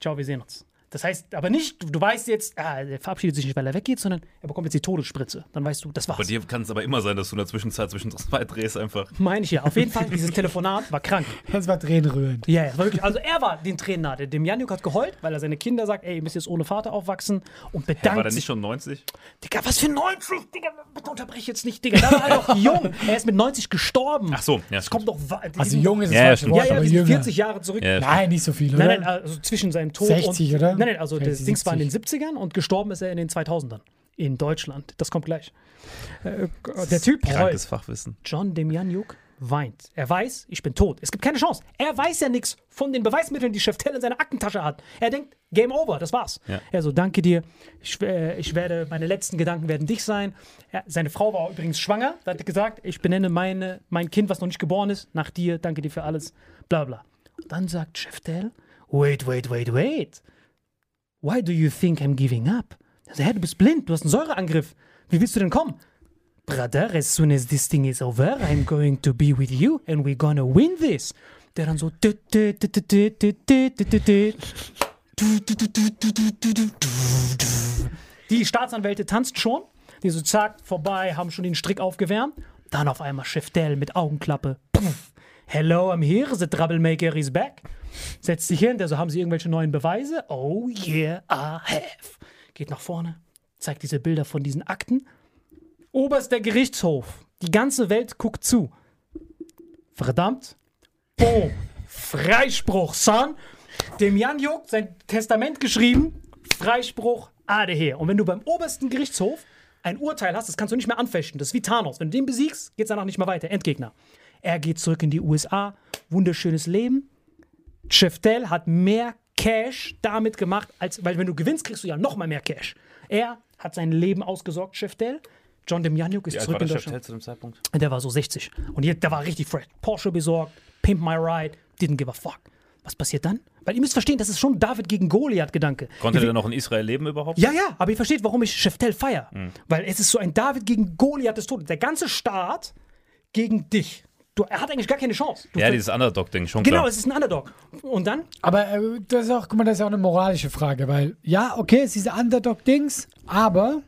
ciao, wir sehen uns. Das heißt aber nicht, du, weißt jetzt, ah, er verabschiedet sich nicht, weil er weggeht, sondern er bekommt jetzt die Todesspritze. Dann weißt du, das Bei war's. dir kann es aber immer sein, dass du in der Zwischenzeit zwischen zwei drehst einfach. Meine ich ja. Auf jeden Fall, dieses Telefonat war krank. Das war tränenrührend. Ja, ja, war wirklich. Also er war den Tränen nahe. Dem Janjuk hat geheult, weil er seine Kinder sagt, ey, ihr müsst jetzt ohne Vater aufwachsen und Ja, bedankt war der nicht schon 90? Digga, was für 90? Digga, bitte unterbrech jetzt nicht, Digga. Da war er doch *laughs* jung. Er ist mit 90 gestorben. Ach so, ja. Das kommt doch. Also jung ist das Ja, ja, falsche stimmt. Wort, Ja, ja, aber wir sind jünger. 40 Jahre zurück. Ja, Nein, nicht so viel, oder? Nein, nein, also zwischen seinem Tod 60, und. oder? Nein, nein, also 60, Dings war in den 70. 70ern und gestorben ist er in den 2000ern. In Deutschland. Das kommt gleich. Äh, der Typ. Krankes Fachwissen. John Demjanjuk weint. Er weiß, ich bin tot. Es gibt keine Chance. Er weiß ja nichts von den Beweismitteln, die Chef Tell in seiner Aktentasche hat. Er denkt, Game over, das war's. Ja. Er so, danke dir. Ich, äh, ich werde, meine letzten Gedanken werden dich sein. Er, seine Frau war übrigens schwanger. Da hat er gesagt, ich benenne meine, mein Kind, was noch nicht geboren ist, nach dir. Danke dir für alles. Bla bla. Und dann sagt Chef Tell, wait, wait, wait, wait. Why do you think I'm giving up? Er sagt, hey, du bist blind, du hast einen Säureangriff. Wie willst du denn kommen? Brother, as soon as this thing is over, I'm going to be with you and we're gonna win this. Der dann so. Die Staatsanwälte tanzt schon. Die so zack, vorbei, haben schon den Strick aufgewärmt. Dann auf einmal Chef Dell mit Augenklappe. Hello, I'm here. The troublemaker is back. Setzt sich hin, so, haben Sie irgendwelche neuen Beweise? Oh yeah, I have. Geht nach vorne, zeigt diese Bilder von diesen Akten. Oberster Gerichtshof. Die ganze Welt guckt zu. Verdammt. Boom. Freispruch, son. Dem Janjuk sein Testament geschrieben. Freispruch, Ade her. Und wenn du beim obersten Gerichtshof ein Urteil hast, das kannst du nicht mehr anfechten. Das ist wie Thanos. Wenn du den besiegst, geht es danach nicht mehr weiter. Endgegner. Er geht zurück in die USA. Wunderschönes Leben. Cheftel hat mehr Cash damit gemacht, als, weil wenn du gewinnst, kriegst du ja noch mal mehr Cash. Er hat sein Leben ausgesorgt, Cheftel. John Demjanjuk ist Wie zurück war in Deutschland. Zu dem Zeitpunkt? Der war so 60. Und jetzt, der war richtig fresh. Porsche besorgt, Pimp My Ride, didn't give a fuck. Was passiert dann? Weil ihr müsst verstehen, das ist schon David gegen Goliath-Gedanke. Konnte Ihr- der noch in Israel leben überhaupt? ja, ja, aber ihr versteht, warum ich Cheftel feier. Hm. Weil es ist so ein David gegen Goliath des Todes. Der ganze Staat gegen dich. Du, er hat eigentlich gar keine Chance. Du Ja, dieses Underdog-Ding, schon genau, klar. es ist ein Underdog. Und dann? Aber äh, das ist auch, guck mal, das ist auch eine moralische Frage, weil, ja, okay, es ist diese Underdog-Dings, aber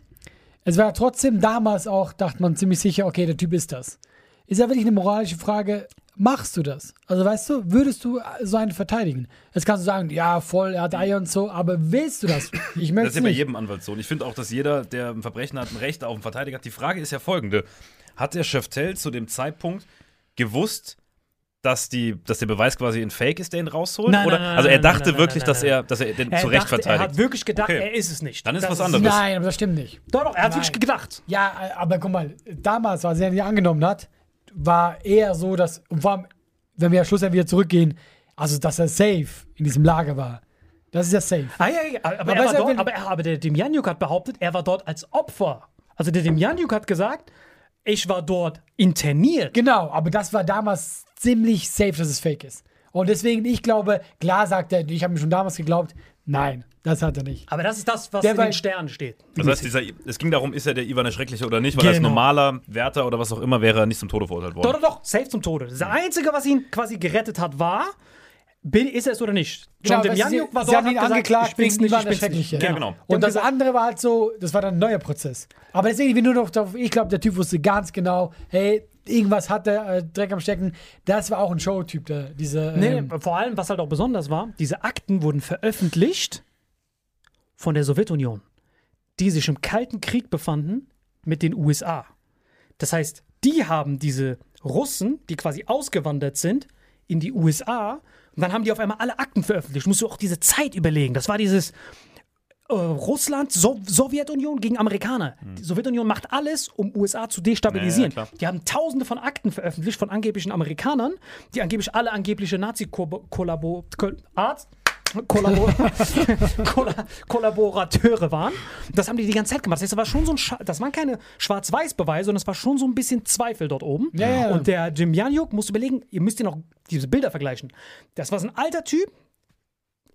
es war trotzdem damals auch, dachte man ziemlich sicher, okay, der Typ ist das. Ist ja wirklich eine moralische Frage, machst du das? Also, weißt du, würdest du so einen verteidigen? Jetzt kannst du sagen, ja, voll, er hat Eier und so, aber willst du das? Ich Das möchte ist ja bei jedem Anwalt so. Und ich finde auch, dass jeder, der ein Verbrechen hat, ein Recht auf einen Verteidiger hat. Die Frage ist ja folgende: Hat der Chef Tell zu dem Zeitpunkt gewusst, dass, die, dass der Beweis quasi ein Fake ist, der ihn rausholt? Nein, Oder? nein, nein, also er nein, dachte nein, nein, wirklich, nein, dass er, dass er den Er, zu Recht dachte, er verteidigt. hat wirklich gedacht, Okay. er ist es nicht. Dann ist Das was anderes. Nein, aber das stimmt nicht. Doch, doch, er hat Nein. wirklich gedacht. Ja, aber guck mal, damals, als er die angenommen hat, war eher so, dass, allem, wenn wir ja schlussendlich wieder zurückgehen, also dass er safe in diesem Lager war. Das ist ja safe. Ah, ja, ja, aber, Aber er war du, dort, aber, er, aber der Demjanjuk hat behauptet, er war dort als Opfer. Also der Demjanjuk hat gesagt, ich war dort interniert. Genau, aber das war damals ziemlich safe, dass es fake ist. Und deswegen, ich glaube, klar sagt er, ich habe mir schon damals geglaubt, nein, das hat er nicht. Aber das ist das, was Der in den Sternen steht. Das heißt, dieser, es ging darum, ist er der Ivan der Schreckliche oder nicht, weil als Genau. normaler Wärter oder was auch immer wäre er nicht zum Tode verurteilt worden. Doch, doch, doch, safe zum Tode. Das Einzige, was ihn quasi gerettet hat, war, bin, ist es oder nicht? John Genau, Demjanjuk sie, war sie dort haben ihn gesagt, angeklagt ich wegen nicht, Ivan ich der. Schreckliche. Genau. Haben Und das gesagt, andere war halt so, das war dann ein neuer Prozess. Aber deswegen, ich will nur noch darauf, ich glaube, der Typ wusste ganz genau, hey, irgendwas hat der äh, Dreck am Stecken. Das war auch ein Showtyp, der, diese. Ähm, nee, vor allem, was halt auch besonders war, diese Akten wurden veröffentlicht von der Sowjetunion, die sich im Kalten Krieg befanden mit den USA. Das heißt, die haben diese Russen, die quasi ausgewandert sind, in die USA, und dann haben die auf einmal alle Akten veröffentlicht. Musst du auch diese Zeit überlegen. Das war dieses äh, Russland, so Sowjetunion gegen Amerikaner. Die Sowjetunion macht alles, um USA zu destabilisieren. Ja, ja, die haben tausende von Akten veröffentlicht von angeblichen Amerikanern, die angeblich alle angebliche Nazi-Kollabo Arzt Kollabor *laughs* Kolla Kollaborateure waren. Das haben die die ganze Zeit gemacht. Das, heißt, das, war schon so ein Scha das waren keine Schwarz-Weiß-Beweise, sondern es war schon so ein bisschen Zweifel dort oben. Ja, ja, ja. Und der Jim Janjuk, musst du überlegen, ihr müsst ihr noch diese Bilder vergleichen. Das war so ein alter Typ,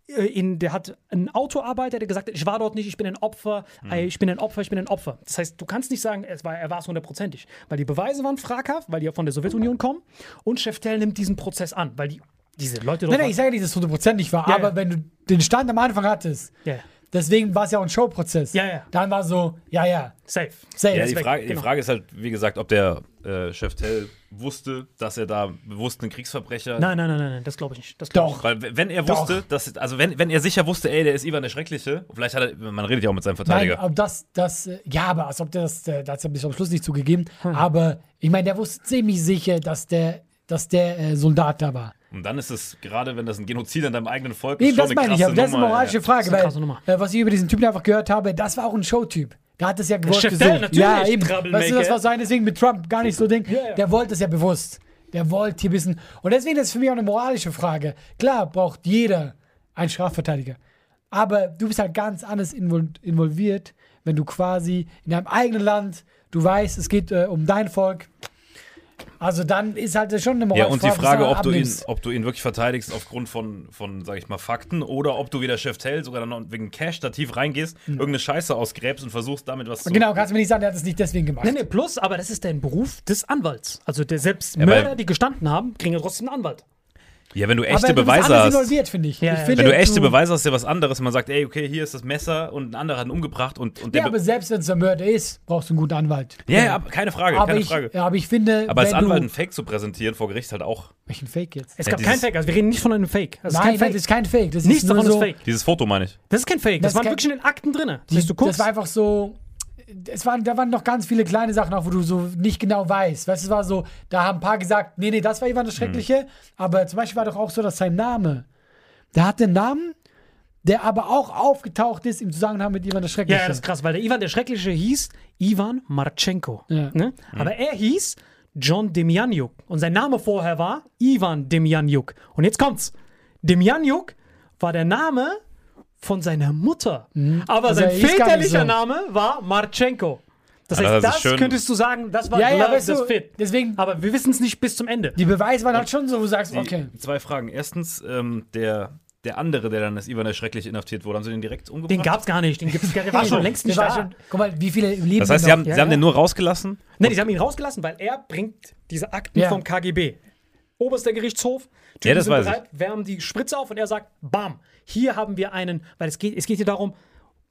äh, in, der hat einen Autoarbeiter, der gesagt hat, ich war dort nicht, ich bin ein Opfer, ey, ich bin ein Opfer, ich bin ein Opfer. Das heißt, du kannst nicht sagen, es war, er war es hundertprozentig, weil die Beweise waren fraghaft, weil die ja von der Sowjetunion kommen und Cheftel nimmt diesen Prozess an, weil die, diese Leute dort nein, nein, ich sage nicht, dass es hundertprozentig war, Ja, aber ja. wenn du den Stand am Anfang hattest, Ja. deswegen war es ja auch ein Showprozess. Ja, ja. Dann war so, ja, ja, safe. safe. Ja, die Frage, die genau. Frage ist halt, wie gesagt, ob der äh, Chef Tell wusste, dass er da bewusst einen Kriegsverbrecher. Nein, nein, nein, nein, nein, das glaube ich nicht. Das glaub ich Doch. Weil w- wenn er Doch. wusste, dass, also wenn, wenn er sicher wusste, ey, der ist Ivan der Schreckliche, vielleicht hat er, man redet ja auch mit seinem Nein, Verteidiger. aber das, das, äh, ja, aber als ob der das, äh, das hat er bis zum Schluss nicht zugegeben. Hm. Aber ich meine, der wusste ziemlich sicher, dass der, dass der äh, Soldat da war. Und dann ist es, gerade wenn das ein Genozid an deinem eigenen Volk Nee, ist, das schon meine eine ich, krasse aber das ist eine moralische ja. Frage, Das eine weil äh, was ich über diesen Typen einfach gehört habe, das war auch ein Showtyp. Der hat es ja gewollt Chef gesucht. Tell, natürlich, ja, eben. Weißt du, das war sein, deswegen mit Trump gar nicht so Ding. Ja, ja. Der wollte es ja bewusst. Der wollte hier wissen. Und deswegen ist es für mich auch eine moralische Frage. Klar braucht jeder einen Strafverteidiger. Aber du bist halt ganz anders invol involviert, wenn du quasi in deinem eigenen Land, du weißt, es geht äh, um dein Volk. Also dann ist halt schon eine Ja, moralische und die Frage, ob du, ihn, ob du ihn wirklich verteidigst aufgrund von, von sag ich mal, Fakten oder ob du wie der Chef Tell sogar dann noch wegen Cash da tief reingehst, irgendeine Scheiße ausgräbst und versuchst damit was zu. Genau, kannst du mir nicht sagen, der hat es nicht deswegen gemacht. Nee, nee, plus, aber das ist dein Beruf des Anwalts. Also der selbst Ja, Mörder, die gestanden haben, kriegen ja trotzdem einen Anwalt. Ja, wenn du Aber echte du bist Beweise hast. involviert, finde ich. Ja, ich ja. finde, Wenn du echte Beweise hast, ist ja was anderes. Man sagt, ey, okay, hier ist das Messer und ein anderer hat ihn umgebracht und, und der. Ja, aber selbst wenn es ein Mörder ist, brauchst du einen guten Anwalt. ja, ja, aber keine Frage, aber keine ich, Frage. ja, aber ich finde, aber als Anwalt du, ein Fake zu präsentieren vor Gericht halt auch. welchen Fake jetzt? Es Ja, gab dieses- kein Fake, also wir reden nicht von einem Fake. Das ist Nein, kein das Fake. ist kein Fake. Das Nichts ist nur davon so, ist Fake. Dieses Foto meine ich. Das ist kein Fake. Das, Das waren wirklich in den Akten drin. Heißt, du guckst, das war einfach so. Es waren, da waren noch ganz viele kleine Sachen, auch wo du so nicht genau weißt. Weißt du, es war so, da haben ein paar gesagt, nee, nee, das war Ivan das Schreckliche. Aber zum Beispiel war doch auch so, dass sein Name, der hatte einen Namen, der aber auch aufgetaucht ist im Zusammenhang mit Ivan das ja, Schreckliche. ja, das ist krass, weil der Ivan der Schreckliche hieß Ivan Marchenko. Ja. Ne? Aber er hieß John Demjanjuk. Und sein Name vorher war Ivan Demjanjuk. Und jetzt kommt's. Demjanjuk war der Name von seiner Mutter. Aber Also sein er gar nicht väterlicher so. Name war Marchenko. Das Ja, heißt, das ist das schön. könntest du sagen, das war ja, ja, weißt das du, Fit. deswegen, Aber wir wissen es nicht bis zum Ende. die Beweise waren halt schon so, wo du sagst, Die, okay. Zwei Fragen. Erstens, ähm, der, der andere, der dann als Ivan der Schreckliche inhaftiert wurde, haben sie den direkt umgebracht? Den gab's gar nicht. Den gibt's, *laughs* der war schon längst nicht da. schon, guck mal, wie viele leben das heißt, sie haben? Ja, sie haben ja. den nur rausgelassen? Nee, die haben ihn rausgelassen, weil er bringt diese Akten Ja. vom KGB. Oberster Gerichtshof, Typen Ja, das sind weiß bereit, wärmen die Spritze auf und er sagt, bam, hier haben wir einen, weil es geht, es geht hier darum,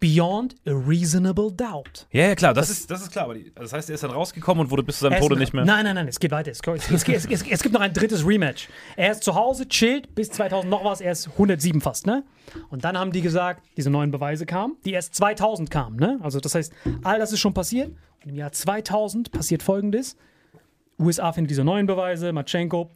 beyond a reasonable doubt. Ja, ja, klar, das, ist, das ist klar. Aber die, das heißt, er ist dann rausgekommen und wurde bis zu seinem Tode nicht mehr. Nein, nein, nein, es geht weiter. Es, es, es, es gibt noch ein drittes Rematch. Er ist zu Hause, chillt bis 2000 noch was, er ist 107 fast, ne? Und dann haben die gesagt, diese neuen Beweise kamen, die erst 2000 kamen, ne? Also das heißt, all das ist schon passiert. Und im Jahr 2000 passiert folgendes. USA findet diese neuen Beweise, Matschenko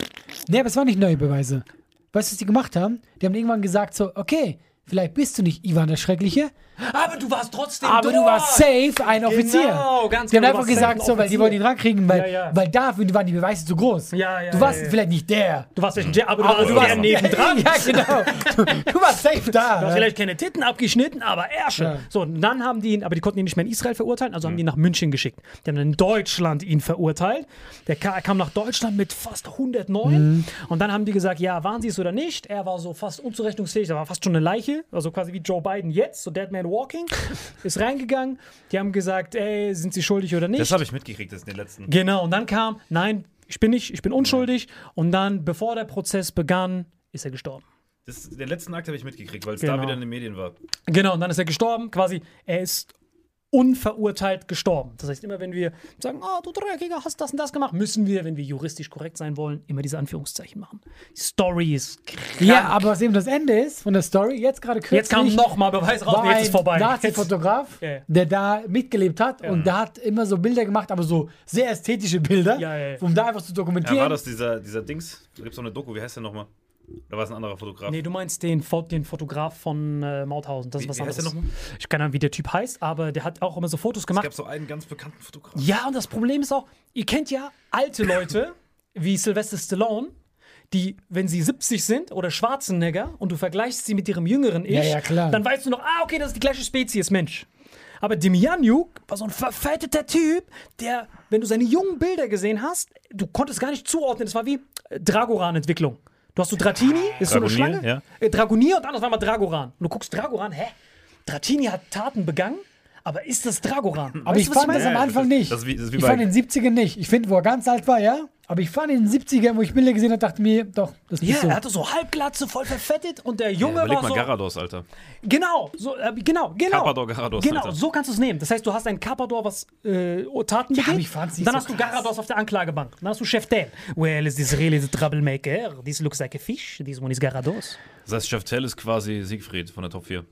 Nee, aber es waren nicht neue Beweise. Weißt du, was die gemacht haben? Die haben irgendwann gesagt so, okay, vielleicht bist du nicht Ivan der Schreckliche, Aber du warst trotzdem aber du dort. warst safe ein Offizier. Genau, ganz Die haben genau, du einfach gesagt, so, weil die wollten ihn rankriegen, weil, Ja, ja. weil dafür waren die Beweise zu groß. Ja, ja, du warst ja, vielleicht nicht der. Du warst vielleicht, aber du Aber warst, du der warst nebendran. *laughs* Ja, genau. Du, du warst safe da. Du hast vielleicht keine Titten abgeschnitten, aber Ärsche. So, und dann haben die ihn, aber die konnten ihn nicht mehr in Israel verurteilen, also haben die ihn nach München geschickt. Die haben dann in Deutschland ihn verurteilt. Der ka- kam nach Deutschland mit fast 109. Und dann haben die gesagt, ja, waren sie es oder nicht? Er war so fast unzurechnungsfähig, er war fast schon eine Leiche, also quasi wie Joe Biden jetzt, so Dead Man Walking. *laughs* Ist reingegangen. Die haben gesagt, ey, sind sie schuldig oder nicht? Das habe ich mitgekriegt, das in den letzten. Genau, und dann kam, nein, ich bin nicht, ich bin unschuldig. Und dann, bevor der Prozess begann, ist er gestorben. Das, den letzten Akt habe ich mitgekriegt, weil es Genau. da wieder in den Medien war. Genau, und dann ist er gestorben. Quasi, er ist unverurteilt gestorben. Das heißt, immer wenn wir sagen, oh, du Dreckiger, hast das und das gemacht, müssen wir, wenn wir juristisch korrekt sein wollen, immer diese Anführungszeichen machen. Die Story ist krank. Ja, aber was eben das Ende ist von der Story, jetzt gerade kürzlich. Jetzt kam nochmal Beweis raus, jetzt ein ist vorbei. Nazi-Fotograf, Ja, ja. der da mitgelebt hat und der hat immer so Bilder gemacht, aber so sehr ästhetische Bilder, Ja, ja, ja. um da einfach zu Ja, dokumentieren. war das dieser, dieser Dings? Da gibt es noch eine Doku, wie heißt der nochmal? Da war es ein anderer Fotograf. nee, du meinst den, den Fotograf von äh, Mauthausen. Das ist Wie- was wie heißt der anderes. nochmal? Ich keine Ahnung, wie der Typ heißt, aber der hat auch immer so Fotos es gemacht. gab so einen ganz bekannten Fotograf. Ja, und das Problem ist auch, ihr kennt ja alte Leute *coughs* wie Sylvester Stallone, die, wenn sie 70 sind oder Schwarzenegger und du vergleichst sie mit ihrem jüngeren Ich, Ja, ja, klar. dann weißt du noch, ah, okay, das ist die gleiche Spezies Mensch. Aber Demjanjuk war so ein verfetteter Typ, der, wenn du seine jungen Bilder gesehen hast, du konntest gar nicht zuordnen. Das war wie äh, Dragoran-Entwicklung. Du hast so Dratini, ist so eine Dragonier, Schlange. ja. Äh, Dragonier und anders war mal Dragoran. Und du guckst Dragoran, hä? Dratini hat Taten begangen, aber ist das Dragoran? aber Weißt ich du, was fand es am Anfang nicht. das ist wie- das ist wie ich fand in den 70ern nicht. Ich finde, wo er ganz alt war, ja. Aber ich fand in den 70ern, wo ich Bilder gesehen habe, dachte mir, doch, das bist Ja, du. er hatte so Halbglatze, voll verfettet und der Junge Überleg war mal so. Garados, Alter. Genau, so, äh, genau, genau. Carpador Garados, Genau, Alter. so kannst du es nehmen. Das heißt, du hast einen Carpador, was äh, Taten Ja, begeht. ich fand's nicht dann so hast du krass. Garados auf der Anklagebank. Dann hast du Chef Dan. Well, is this really the troublemaker? This looks like a fish. This one is Garados. Das heißt, Chef Tell ist quasi Siegfried von der Top 4.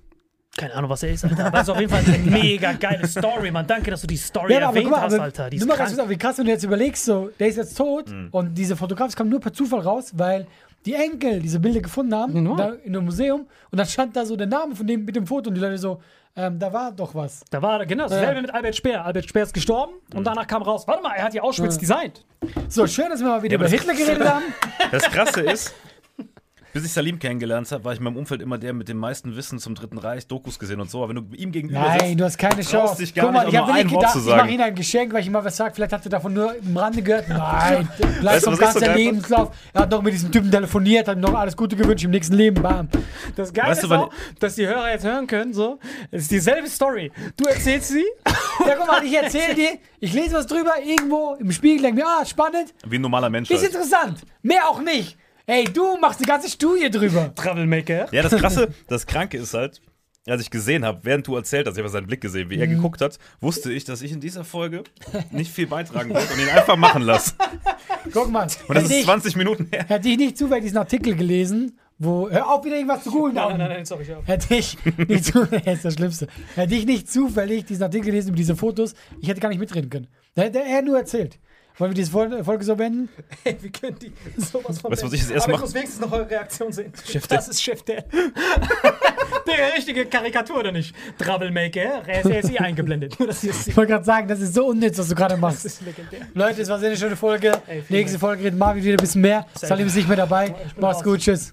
Keine Ahnung, was er ist, Alter. Aber es ist auf jeden Fall eine *laughs* mega geile Story, Mann. Danke, dass du die Story Ja, aber erwähnt mal, hast, aber Alter. Die nur ist mal ganz krank. kurz, wie krass, wenn du jetzt überlegst, so, der ist jetzt tot Mhm. und diese Fotograf, es kam nur per Zufall raus, weil die Enkel diese Bilder gefunden haben Genau. da in einem Museum und dann stand da so der Name von dem mit dem Foto und die Leute so, ähm, da war doch was. Da war, genau, dasselbe mit Albert Speer. Albert Speer ist gestorben Mhm. und danach kam raus, warte mal, er hat die Auschwitz designt. So, schön, dass wir mal wieder Ja, über das- Hitler geredet haben. *laughs* Das Krasse ist, bis ich Salim kennengelernt habe, war ich in meinem Umfeld immer der mit dem meisten Wissen zum Dritten Reich, Dokus gesehen und so. Aber wenn du ihm gegenüber Nein, sitzt, du hast keine Chance. dich gar Guck mal, nicht, ich habe ein Wort gedacht, zu ich mache ihm ein Geschenk, weil ich ihm mal was sage. Vielleicht hat er davon nur im Rande gehört. *laughs* Nein, bleibt du, vom so ganzen fand? Lebenslauf. Er hat noch mit diesem Typen telefoniert, hat ihm noch alles Gute gewünscht im nächsten Leben. Bam. Das Geile Weißt du, ist wann- auch, dass die Hörer jetzt hören können, so, es ist dieselbe Story. Du erzählst sie, *laughs* Ja, guck mal, ich erzähle dir, ich lese was drüber, irgendwo im Spiegel, denke mir, ah, spannend, wie ein normaler Mensch. ist Halt. interessant. Mehr auch nicht. Ey, du machst eine ganze Studie drüber. Troublemaker. Ja, das Krasse, das Kranke ist halt, als ich gesehen habe, während du erzählt hast, ich habe seinen Blick gesehen, wie er Mhm. geguckt hat, wusste ich, dass ich in dieser Folge nicht viel beitragen werde und ihn einfach machen lasse. *laughs* Guck mal, Und das ist ich, 20 Minuten her. hätte ich nicht zufällig diesen Artikel gelesen, wo, hör auf, wieder irgendwas zu googeln. Nein, nein, nein, sorry, ich Hätte ich nicht zufällig, *laughs* das ist das Schlimmste. Hätte ich nicht zufällig diesen Artikel gelesen über diese Fotos, ich hätte gar nicht mitreden können. Da hätte er nur erzählt. Wollen wir diese Fol- Folge so wenden? *laughs* Hey, wie können die sowas von Weißt du, was ich jetzt erst Aber ich mache? muss wenigstens noch eure Reaktion sehen. Chef das ist Chef der. *laughs* der richtige Karikatur, oder nicht? Troublemaker, er ist, er ist eh eingeblendet. *laughs* Ich wollte gerade sagen, das ist so unnütz, was du gerade Das machst. ist legendär. Leute, es war sehr eine schöne Folge. Ey, Nächste Folge reden Marvin wieder ein bisschen mehr. Salim ist nicht mehr dabei. Ich Mach's raus. gut, tschüss.